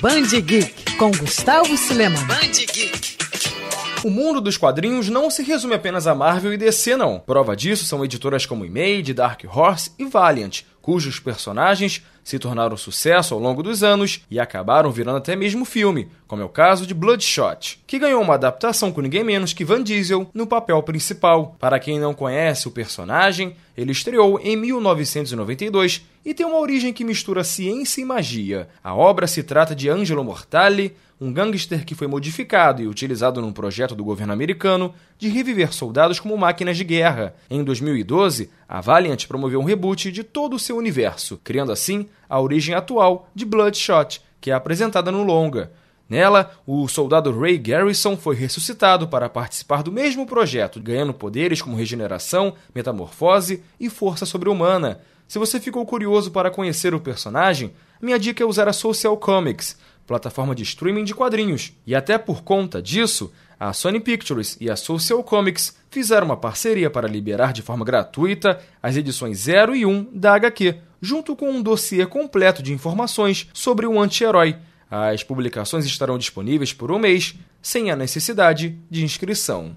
Band Geek com Gustavo Silema. Band Geek. O mundo dos quadrinhos não se resume apenas a Marvel e DC, não. Prova disso são editoras como Image, Dark Horse e Valiant, cujos personagens se tornaram sucesso ao longo dos anos e acabaram virando até mesmo filme, como é o caso de Bloodshot, que ganhou uma adaptação com ninguém menos que Van Diesel no papel principal. Para quem não conhece o personagem, ele estreou em 1992 e tem uma origem que mistura ciência e magia. A obra se trata de Angelo Mortale, um gangster que foi modificado e utilizado num projeto do governo americano de reviver soldados como máquinas de guerra. Em 2012, a Valiant promoveu um reboot de todo o seu universo, criando assim a origem atual de Bloodshot, que é apresentada no longa. Nela, o soldado Ray Garrison foi ressuscitado para participar do mesmo projeto, ganhando poderes como regeneração, metamorfose e força sobre-humana. Se você ficou curioso para conhecer o personagem, minha dica é usar a Social Comics, plataforma de streaming de quadrinhos. E até por conta disso, a Sony Pictures e a Social Comics fizeram uma parceria para liberar de forma gratuita as edições 0 e 1 da HQ, junto com um dossiê completo de informações sobre o anti-herói. As publicações estarão disponíveis por um mês, sem a necessidade de inscrição.